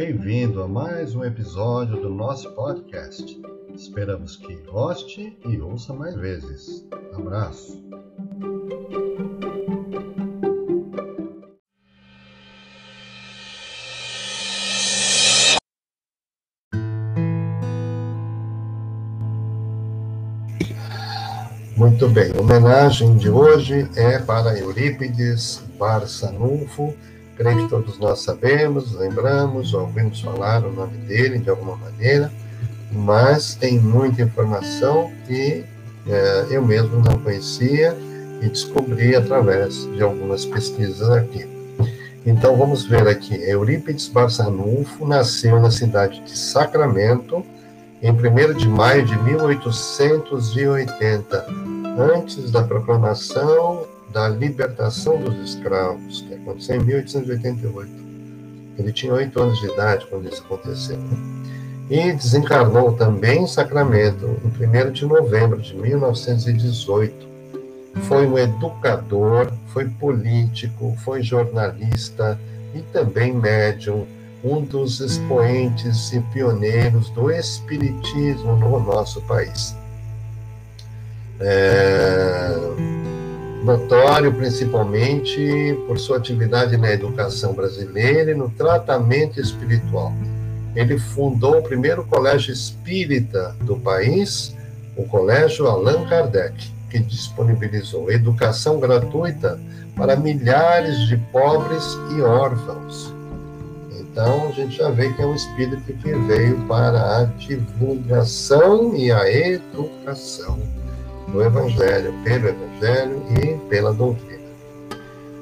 Bem-vindo a mais um episódio do nosso podcast. Esperamos que goste e ouça mais vezes. Abraço! Muito bem, a homenagem de hoje é para Eurípides Barçanufo. Creio que todos nós sabemos, lembramos, ouvimos falar o nome dele de alguma maneira, mas tem muita informação que é, eu mesmo não conhecia e descobri através de algumas pesquisas aqui. Então vamos ver aqui. Eurípides Barçanufo nasceu na cidade de Sacramento em 1 de maio de 1880 antes da proclamação da libertação dos escravos, que aconteceu em 1888. Ele tinha oito anos de idade quando isso aconteceu. E desencarnou também em Sacramento, em 1 de novembro de 1918. Foi um educador, foi político, foi jornalista e também médium, um dos expoentes e pioneiros do espiritismo no nosso país é, notório principalmente por sua atividade na educação brasileira e no tratamento espiritual. Ele fundou o primeiro colégio espírita do país, o Colégio Allan Kardec, que disponibilizou educação gratuita para milhares de pobres e órfãos. Então, a gente já vê que é um espírito que veio para a divulgação e a educação do Evangelho, pelo Evangelho e pela doutrina.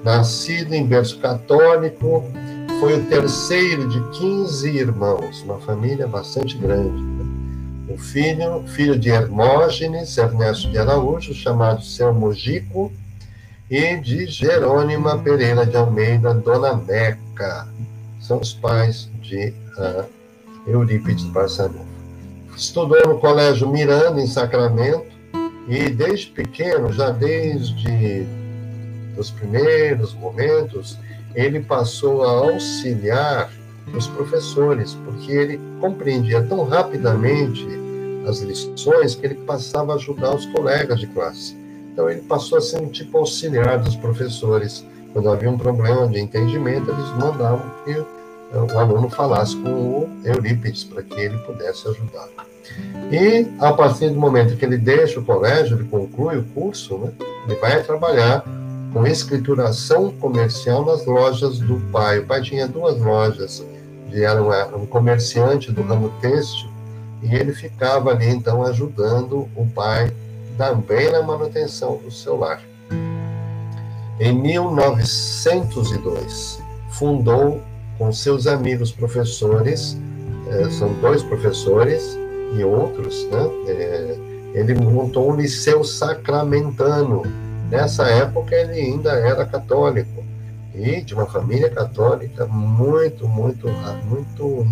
Nascido em berço católico, foi o terceiro de 15 irmãos, uma família bastante grande. Né? O filho, filho de Hermógenes Ernesto de Araújo, chamado Seu Mojico, e de Jerônima Pereira de Almeida, Dona Meca. São os pais de uh, Eurípides Barçanufo. Estudou no Colégio Miranda, em Sacramento, e desde pequeno, já desde os primeiros momentos, ele passou a auxiliar os professores, porque ele compreendia tão rapidamente as lições que ele passava a ajudar os colegas de classe. Então ele passou a ser um tipo auxiliar dos professores. Quando havia um problema de entendimento, eles mandavam que o aluno falasse com o Eurípides para que ele pudesse ajudar. E a partir do momento que ele deixa o colégio, ele conclui o curso, né, ele vai trabalhar com escrituração comercial nas lojas do pai. O pai tinha duas lojas, ele era um, um comerciante do ramo têxtil, e ele ficava ali então ajudando o pai também na manutenção do seu lar. Em 1902, fundou com seus amigos professores, eh, são dois professores, e outros, né? É, ele montou um liceu sacramentano. Nessa época ele ainda era católico e de uma família católica muito, muito, muito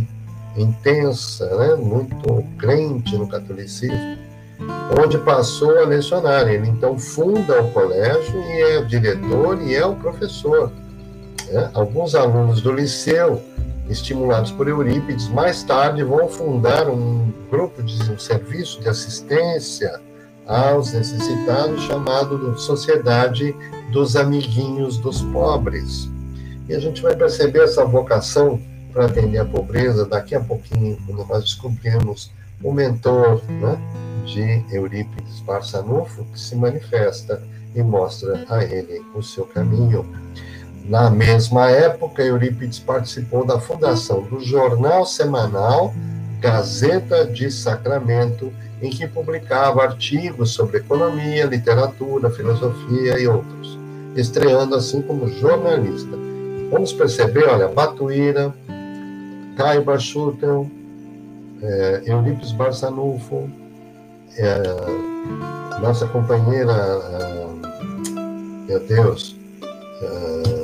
intensa, né? muito crente no catolicismo, onde passou a lecionar. Ele então funda o colégio e é o diretor e é o professor. Né? Alguns alunos do liceu estimulados por Eurípides, mais tarde vão fundar um grupo de um serviço de assistência aos necessitados chamado Sociedade dos Amiguinhos dos Pobres. E a gente vai perceber essa vocação para atender a pobreza daqui a pouquinho, quando nós descobrimos o mentor né, de Eurípides Barçanufo, que se manifesta e mostra a ele o seu caminho. Na mesma época, Eurípides participou da fundação do jornal semanal Gazeta de Sacramento, em que publicava artigos sobre economia, literatura, filosofia e outros, estreando assim como jornalista. Vamos perceber, olha, Batuíra, Caio Bachutel, é, Eurípides Barçanufo, é, nossa companheira, é, meu Deus, é,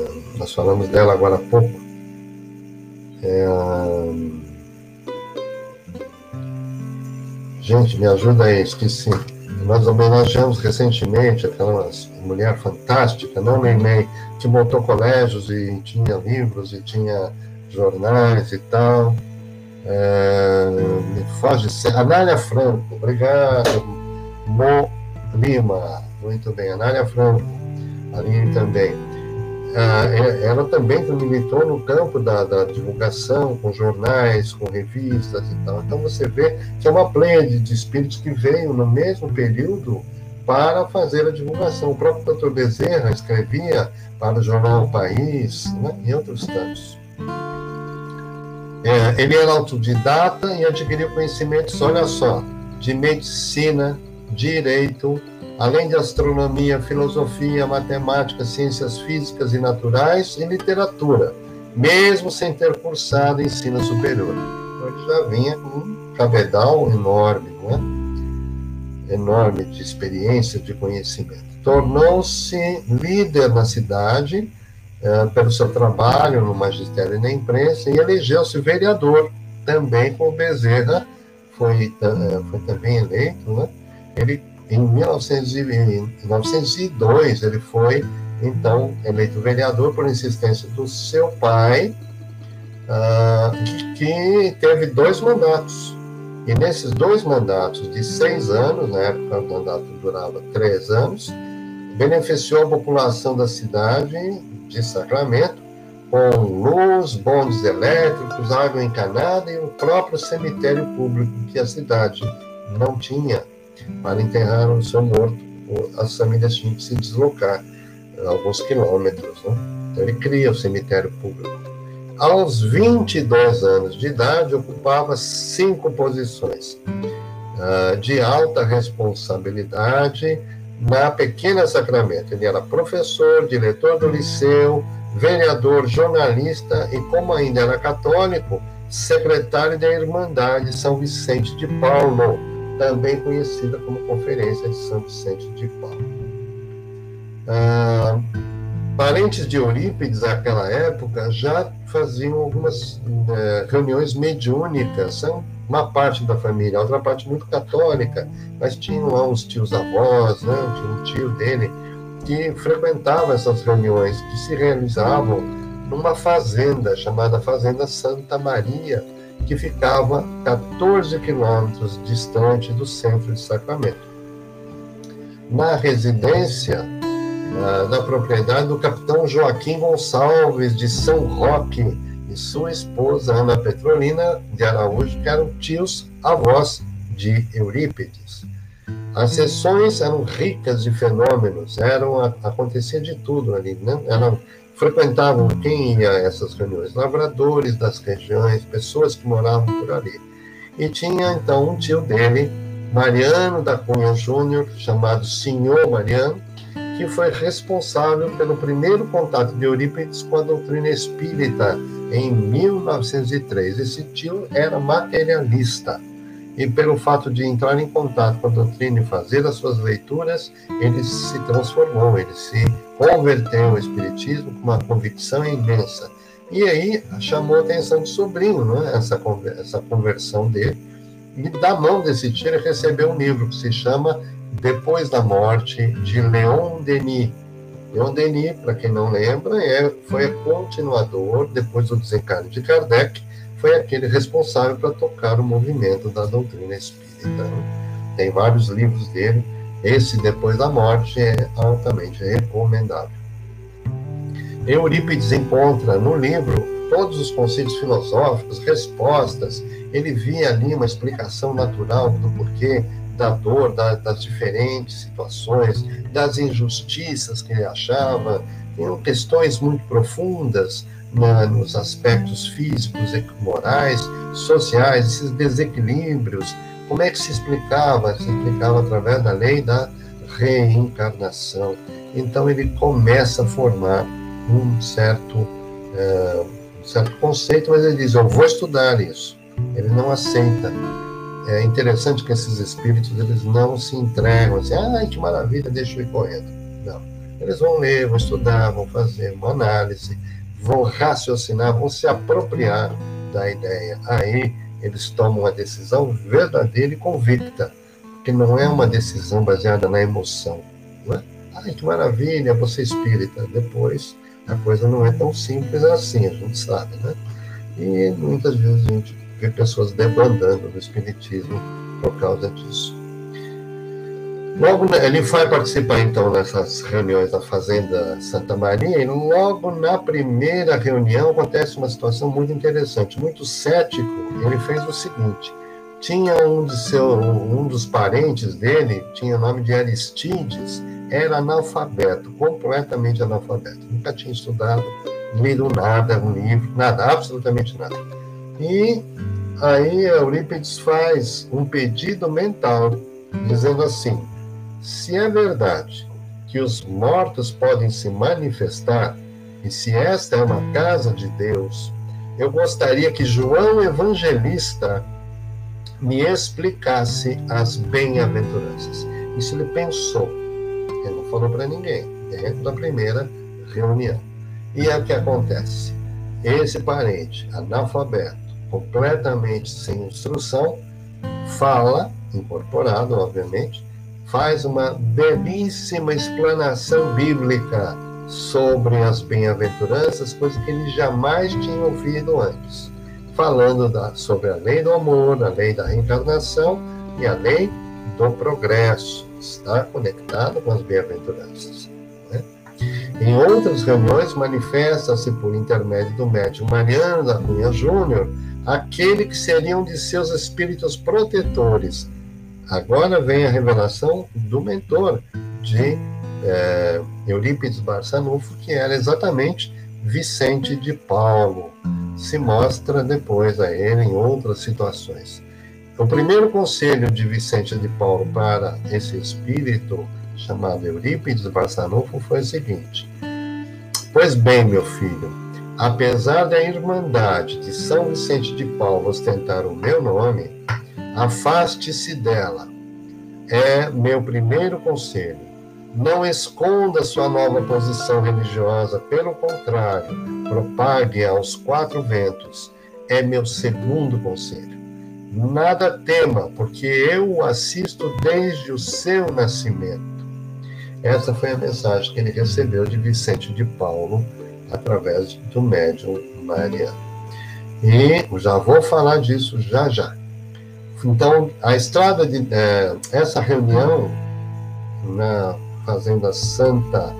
nós falamos dela agora há pouco. É Gente, me ajuda aí, esqueci. Nós homenageamos recentemente aquela mulher fantástica, não Neném, que montou colégios e tinha livros e tinha jornais e tal. É, me foge. Anália Franco, obrigado. Mo Lima, muito bem. Anália Franco, ali também. É, ela também militou no campo da, da, divulgação, com jornais, com revistas e tal. Então você vê que é uma plena de espíritos que veio no mesmo período para fazer a divulgação. O próprio doutor Bezerra escrevia para o jornal País né, e outros tantos. É, ele era autodidata e adquiriu conhecimentos, olha só, de medicina, direito, além de astronomia, filosofia, matemática, ciências físicas e naturais e literatura, mesmo sem ter cursado ensino superior. Então, ele já vinha com um cabedal enorme, não é? Enorme de experiência, de conhecimento. Tornou-se líder na cidade é, pelo seu trabalho no magistério e na imprensa e elegeu-se vereador também com Bezerra, foi, é, foi também eleito, né? Ele em 1902, ele foi, então, eleito vereador por insistência do seu pai, uh, que teve dois mandatos. E nesses dois mandatos de seis anos, na época o mandato durava três anos, beneficiou a população da cidade de Sacramento com luz, bondes elétricos, água encanada e o próprio cemitério público que a cidade não tinha para enterrar o seu morto, as famílias tinham que se deslocar eh, alguns quilômetros. Né? Então ele cria o cemitério público. Aos 22 anos de idade, ocupava cinco posições uh, de alta responsabilidade na Pequena Sacramento. Ele era professor, diretor do liceu, vereador, jornalista e, como ainda era católico, secretário da Irmandade São Vicente de Paulo também conhecida como Conferência de São Vicente de Paulo. Ah, parentes de Eurípides, naquela época, já faziam algumas é, reuniões mediúnicas, são uma parte da família, outra parte muito católica, mas tinham lá uns tios-avós, né? tinha um tio dele, que frequentava essas reuniões, que se realizavam numa fazenda chamada Fazenda Santa Maria, que ficava 14 quilômetros distante do centro de Sacramento. Na residência uh, da propriedade do capitão Joaquim Gonçalves de São Roque e sua esposa Ana Petrolina de Araújo, que eram tios avós de Eurípides. As sessões eram ricas de fenômenos, eram acontecia de tudo ali, né? Eram frequentavam quem ia a essas reuniões? Lavradores das regiões, pessoas que moravam por ali. E tinha então um tio dele, Mariano da Cunha Júnior, chamado Senhor Mariano, que foi responsável pelo primeiro contato de Eurípides com a doutrina espírita em 1903. Esse tio era materialista e pelo fato de entrar em contato com a doutrina e fazer as suas leituras, ele se transformou, ele se converteu ao espiritismo com uma convicção imensa. E aí chamou a atenção do sobrinho, não é? essa, essa conversão dele. E da mão desse tio ele recebeu um livro que se chama Depois da Morte, de Leon Denis. Leon Denis, para quem não lembra, é, foi continuador, depois do desencarne de Kardec, foi aquele responsável para tocar o movimento da doutrina espírita. Tem vários livros dele. Esse, depois da morte, é altamente recomendável. Eurípides encontra no livro todos os conceitos filosóficos, respostas. Ele via ali uma explicação natural do porquê da dor, da, das diferentes situações, das injustiças que ele achava. Tinham questões muito profundas na, nos aspectos físicos morais, sociais, esses desequilíbrios. Como é que se explicava? Se explicava através da lei da reencarnação. Então ele começa a formar um certo, é, um certo conceito, mas ele diz: Eu vou estudar isso. Ele não aceita. É interessante que esses espíritos eles não se entregam assim, ai que maravilha, deixa eu ir correndo. Não. Eles vão ler, vão estudar, vão fazer uma análise, vão raciocinar, vão se apropriar da ideia. Aí eles tomam uma decisão verdadeira e convicta, que não é uma decisão baseada na emoção. Não é? Ai, que maravilha, você é espírita. Depois, a coisa não é tão simples assim, a gente sabe, né? E muitas vezes a gente vê pessoas debandando do Espiritismo por causa disso. Logo, ele vai participar então nessas reuniões da Fazenda Santa Maria e logo na primeira reunião acontece uma situação muito interessante. Muito cético, ele fez o seguinte: tinha um de seu, um dos parentes dele, tinha o nome de Aristides, era analfabeto, completamente analfabeto. Nunca tinha estudado, lido nada, um livro, nada, absolutamente nada. E aí Eurípides faz um pedido mental, dizendo assim: se é verdade que os mortos podem se manifestar, e se esta é uma casa de Deus, eu gostaria que João Evangelista me explicasse as bem-aventuranças. Isso ele pensou. Ele não falou para ninguém, dentro da primeira reunião. E é o que acontece. Esse parente, analfabeto, completamente sem instrução, fala, incorporado, obviamente, faz uma belíssima explanação bíblica sobre as bem-aventuranças, coisa que ele jamais tinha ouvido antes, falando da, sobre a lei do amor, a lei da reencarnação e a lei do progresso. Está conectado com as bem-aventuranças. Né? Em outras reuniões, manifesta-se por intermédio do médium Mariano da Cunha Júnior aquele que seriam de seus espíritos protetores Agora vem a revelação do mentor de é, Eurípides Barçanufo, que era exatamente Vicente de Paulo. Se mostra depois a ele em outras situações. O primeiro conselho de Vicente de Paulo para esse espírito chamado Eurípides Barçanufo foi o seguinte: Pois bem, meu filho, apesar da irmandade de São Vicente de Paulo ostentar o meu nome, Afaste-se dela. É meu primeiro conselho. Não esconda sua nova posição religiosa, pelo contrário, propague aos quatro ventos. É meu segundo conselho. Nada tema, porque eu o assisto desde o seu nascimento. Essa foi a mensagem que ele recebeu de Vicente de Paulo através do médium Mariano. E já vou falar disso já já. Então, a estrada de é, essa reunião na fazenda Santa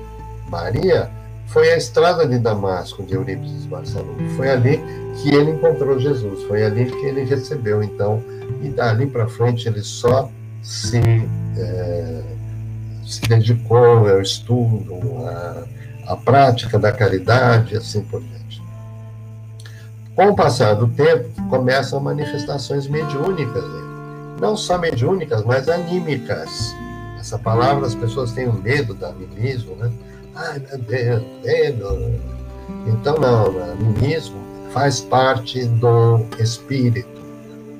Maria foi a estrada de Damasco de Eurípides Barcelona. Foi ali que ele encontrou Jesus, foi ali que ele recebeu. Então, e dali para frente ele só se é, se dedicou ao estudo, à, à prática da caridade, assim por diante. Com o passar do tempo, começam manifestações mediúnicas dele. Não só mediúnicas, mas anímicas. Essa palavra as pessoas têm um medo do animismo, né? Ai, meu Deus, medo. Então, não, o animismo faz parte do espírito.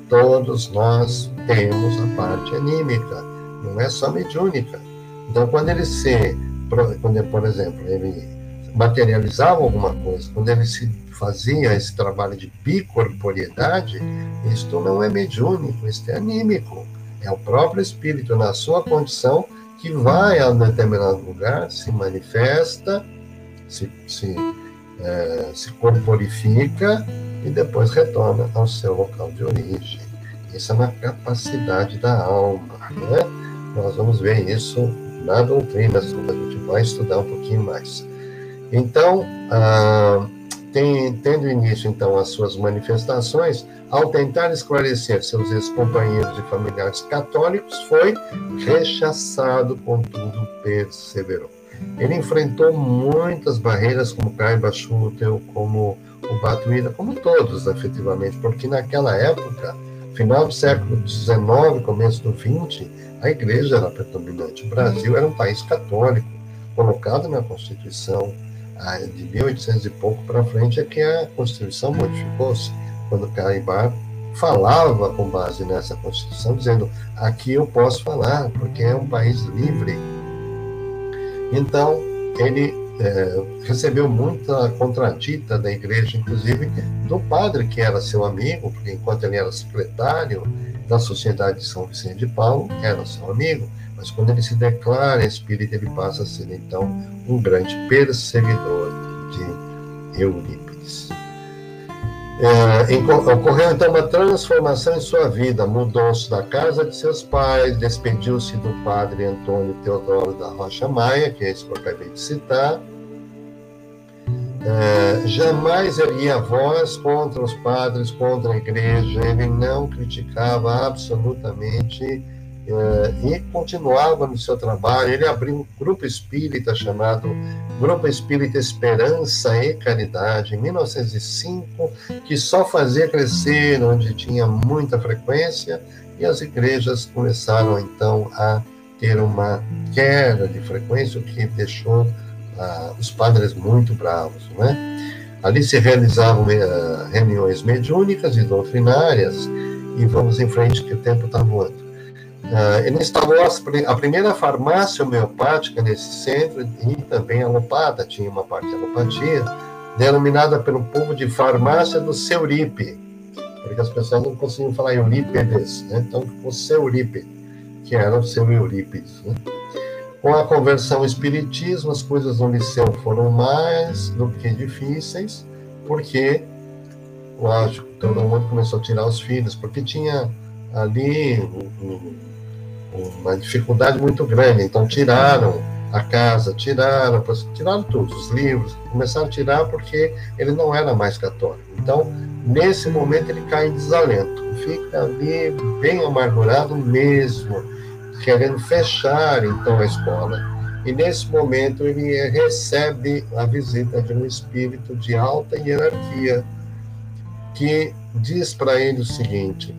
Todos nós temos a parte anímica, não é só mediúnica. Então, quando ele se, quando, por exemplo, ele materializava alguma coisa, quando ele se fazia esse trabalho de bicorporiedade, isto não é mediúnico, isto é anímico. É o próprio espírito, na sua condição, que vai a um determinado lugar, se manifesta, se, se, é, se corporifica e depois retorna ao seu local de origem. Isso é uma capacidade da alma. Né? Nós vamos ver isso na doutrina, a gente vai estudar um pouquinho mais. Então, ah, tem, tendo início, então, as suas manifestações, ao tentar esclarecer seus ex-companheiros e familiares católicos, foi rechaçado, contudo, perseverou. Ele enfrentou muitas barreiras, como Caiba Schutel, como o Batuíra, como todos, efetivamente, porque naquela época, final do século XIX, começo do XX, a igreja era predominante. O Brasil era um país católico, colocado na Constituição, de 1800 e pouco para frente é que a Constituição modificou-se, quando Caibar falava com base nessa Constituição, dizendo: aqui eu posso falar, porque é um país livre. Então, ele é, recebeu muita contradita da igreja, inclusive do padre que era seu amigo, porque enquanto ele era secretário da Sociedade de São Vicente de Paulo, era seu amigo. Mas quando ele se declara espírita, ele passa a ser, então, um grande perseguidor de Eurípides. É, ocorreu então uma transformação em sua vida. Mudou-se da casa de seus pais, despediu-se do padre Antônio Teodoro da Rocha Maia, que é esse que eu acabei de citar. É, jamais erguia voz contra os padres, contra a igreja. Ele não criticava absolutamente é, e continuava no seu trabalho. Ele abriu um grupo espírita chamado Grupo Espírita Esperança e Caridade, em 1905, que só fazia crescer, onde tinha muita frequência, e as igrejas começaram então a ter uma queda de frequência, o que deixou ah, os padres muito bravos, né? Ali se realizavam uh, reuniões mediúnicas e doutrinárias, e vamos em frente que o tempo está voando. Uh, ele instalou a primeira farmácia homeopática nesse centro e também alopata, tinha uma parte de alopatia, denominada pelo povo de farmácia do Seuripe, porque as pessoas não conseguiam falar Eurípides, né? então ficou Seuripe, que era o seu Eurípides. Né? Com a conversão ao espiritismo, as coisas no liceu foram mais do que difíceis, porque, lógico, todo mundo começou a tirar os filhos, porque tinha ali um, uma dificuldade muito grande. Então tiraram a casa, tiraram, tiraram todos os livros, começaram a tirar porque ele não era mais católico. Então, nesse momento ele cai em desalento, fica ali bem amargurado mesmo, querendo fechar então a escola. E nesse momento ele recebe a visita de um espírito de alta hierarquia que diz para ele o seguinte: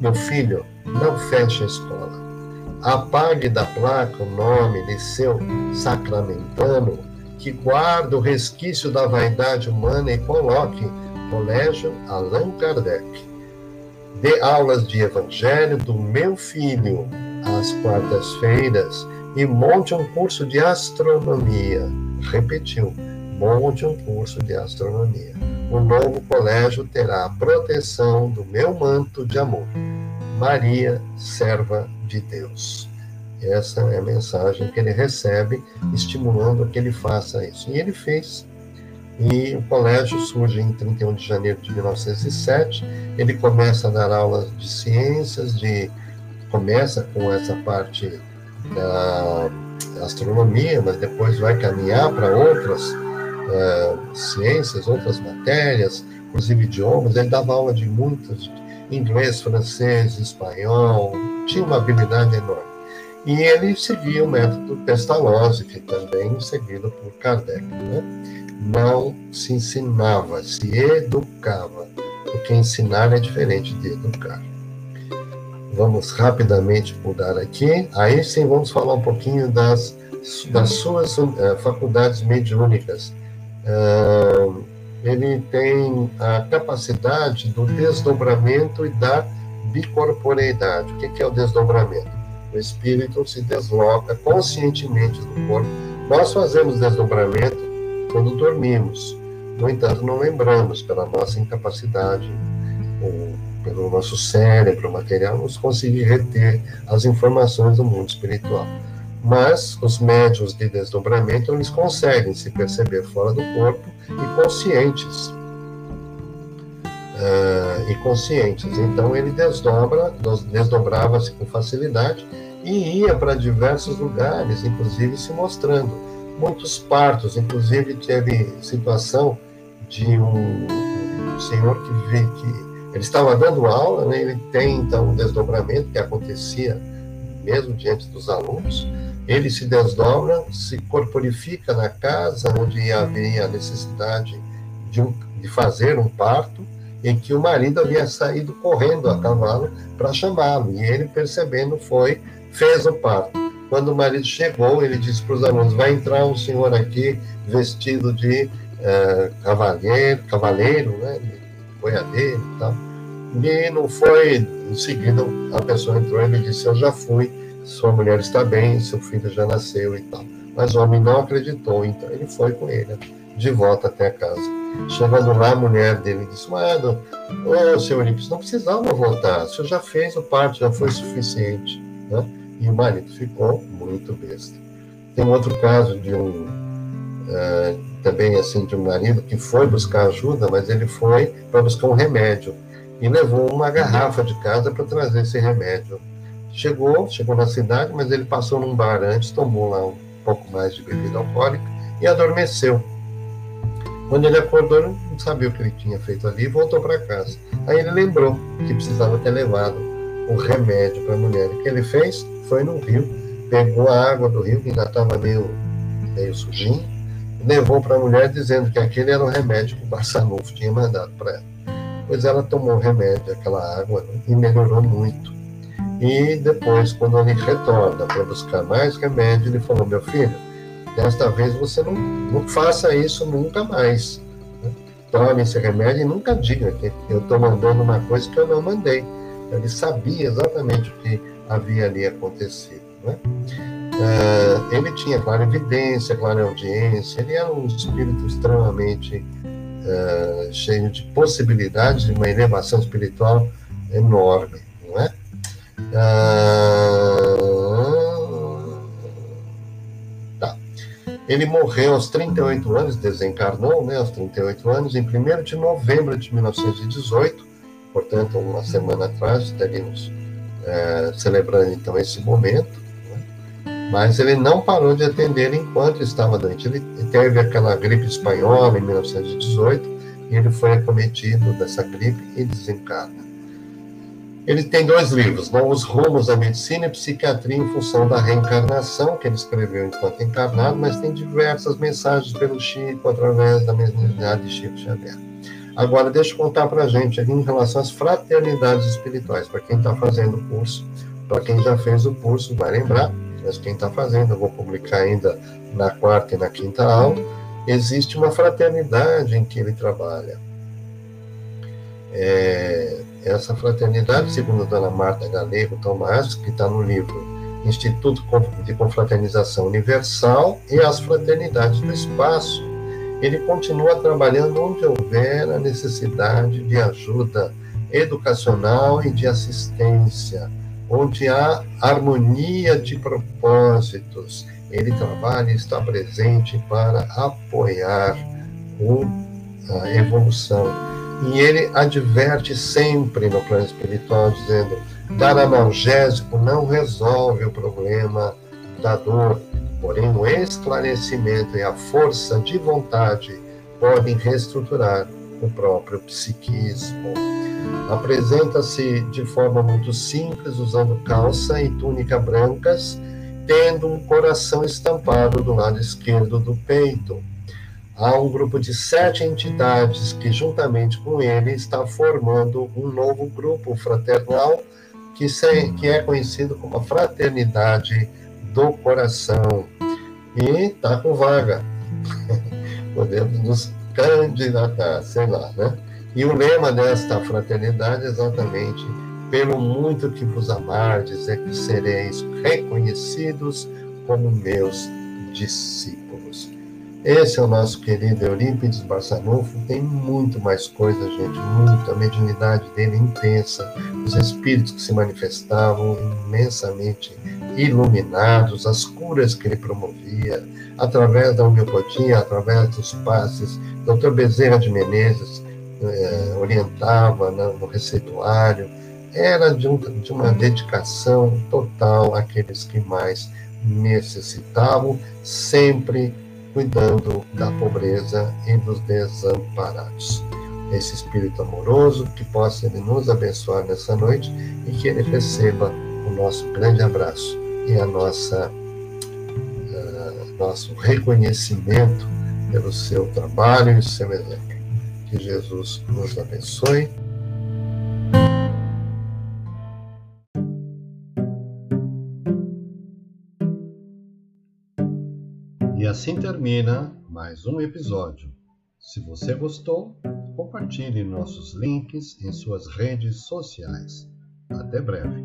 meu filho, não feche a escola. Apague da placa o nome de seu sacramentano, que guarda o resquício da vaidade humana e coloque Colégio Allan Kardec. Dê aulas de evangelho do meu filho às quartas-feiras e monte um curso de astronomia. Repetiu, monte um curso de astronomia. O novo colégio terá a proteção do meu manto de amor. Maria, serva de Deus. Essa é a mensagem que ele recebe, estimulando a que ele faça isso. E ele fez. E o colégio surge em 31 de janeiro de 1907. Ele começa a dar aulas de ciências, de começa com essa parte da astronomia, mas depois vai caminhar para outras uh, ciências, outras matérias, inclusive idiomas. Ele dava aula de muitos inglês, francês, espanhol, tinha uma habilidade enorme. E ele seguia o método Pestalozzi, que também seguido por Kardec. Né? Não se ensinava, se educava, porque ensinar é diferente de educar. Vamos rapidamente mudar aqui. Aí sim vamos falar um pouquinho das, das suas uh, faculdades mediúnicas. Uh, ele tem a capacidade do desdobramento e da bicorporeidade. O que é o desdobramento? O espírito se desloca conscientemente do corpo. Nós fazemos desdobramento quando dormimos. No entanto, não lembramos pela nossa incapacidade, pelo nosso cérebro material, nos conseguir reter as informações do mundo espiritual. Mas os médios de desdobramento, eles conseguem se perceber fora do corpo e conscientes. Uh, e conscientes. Então ele desdobra, desdobrava-se com facilidade e ia para diversos lugares, inclusive se mostrando. Muitos partos, inclusive teve situação de um, um senhor que vê que ele estava dando aula, né, ele tem então um desdobramento que acontecia mesmo diante dos alunos, ele se desdobra, se corporifica na casa onde havia a necessidade de, um, de fazer um parto, em que o marido havia saído correndo a cavalo para chamá-lo, e ele, percebendo, foi, fez o parto. Quando o marido chegou, ele disse para os alunos: vai entrar um senhor aqui vestido de uh, cavaleiro, cavaleiro, né, boiadeiro e tal. E não foi, em seguida, a pessoa entrou e ele disse: eu já fui sua mulher está bem, seu filho já nasceu e tal. Mas o homem não acreditou, então ele foi com ele de volta até a casa. Chegando lá, a mulher dele disse: Mano, ô senhor Olímpio, não precisava voltar, o senhor já fez o parto, já foi suficiente. Né? E o marido ficou muito besta. Tem um outro caso de um uh, também assim de um marido que foi buscar ajuda, mas ele foi para buscar um remédio e levou uma garrafa de casa para trazer esse remédio. Chegou, chegou na cidade, mas ele passou num bar antes, tomou lá um pouco mais de bebida alcoólica e adormeceu. Quando ele acordou, não sabia o que ele tinha feito ali e voltou para casa. Aí ele lembrou que precisava ter levado o remédio para a mulher. O que ele fez? Foi no rio, pegou a água do rio, que ainda estava meio, meio sujinho, levou para a mulher dizendo que aquele era o remédio que o Barçanufo tinha mandado para ela. Pois ela tomou o remédio, aquela água, né, e melhorou muito. E depois, quando ele retorna para buscar mais remédio, ele falou: Meu filho, desta vez você não, não faça isso nunca mais. Né? Tome esse remédio e nunca diga que eu estou mandando uma coisa que eu não mandei. Ele sabia exatamente o que havia ali acontecido. Né? Uh, ele tinha clara evidência, clara audiência, ele era um espírito extremamente uh, cheio de possibilidades de uma elevação espiritual enorme, é? Uh, tá. Ele morreu aos 38 anos, desencarnou né, aos 38 anos, em 1 de novembro de 1918, portanto, uma semana atrás, estaríamos celebrando então esse momento mas ele não parou de atender enquanto estava doente. Ele teve aquela gripe espanhola em 1918 e ele foi acometido dessa gripe e desencarna. Ele tem dois livros, Novos Rumos da Medicina e Psiquiatria em Função da Reencarnação, que ele escreveu enquanto encarnado, mas tem diversas mensagens pelo Chico, através da mediunidade de Chico Xavier. Agora, deixa eu contar para a gente aqui em relação às fraternidades espirituais, para quem está fazendo o curso, para quem já fez o curso, vai lembrar, mas quem está fazendo, eu vou publicar ainda na quarta e na quinta aula, existe uma fraternidade em que ele trabalha. É, essa fraternidade, segundo a dona Marta Galego Tomás, que está no livro Instituto de Confraternização Universal e as Fraternidades do Espaço, ele continua trabalhando onde houver a necessidade de ajuda educacional e de assistência onde há harmonia de propósitos. Ele trabalha e está presente para apoiar a evolução. E ele adverte sempre no plano espiritual, dizendo: dar analgésico não resolve o problema da dor, porém o esclarecimento e a força de vontade podem reestruturar o próprio psiquismo apresenta-se de forma muito simples, usando calça e túnica brancas, tendo um coração estampado do lado esquerdo do peito. Há um grupo de sete entidades que, juntamente com ele, está formando um novo grupo fraternal que, é conhecido como a Fraternidade do Coração. E está com vaga. Podemos nos candidatar, sei lá, né? E o lema desta fraternidade é exatamente pelo muito que vos amardes é que sereis reconhecidos como meus discípulos. Esse é o nosso querido Eurípides Barçanufo. Tem muito mais coisa, gente, muito. A mediunidade dele é intensa. Os espíritos que se manifestavam imensamente iluminados, as curas que ele promovia, através da homeopatia, através dos passes. Dr. Bezerra de Menezes, é, orientava né, no receituário, era de, um, de uma dedicação total àqueles que mais necessitavam, sempre cuidando da pobreza e dos desamparados. Esse espírito amoroso que possa ele nos abençoar nessa noite e que ele receba o nosso grande abraço e a nossa uh, nosso reconhecimento pelo seu trabalho e seu exemplo. Que Jesus nos abençoe. Assim termina mais um episódio. Se você gostou, compartilhe nossos links em suas redes sociais. Até breve.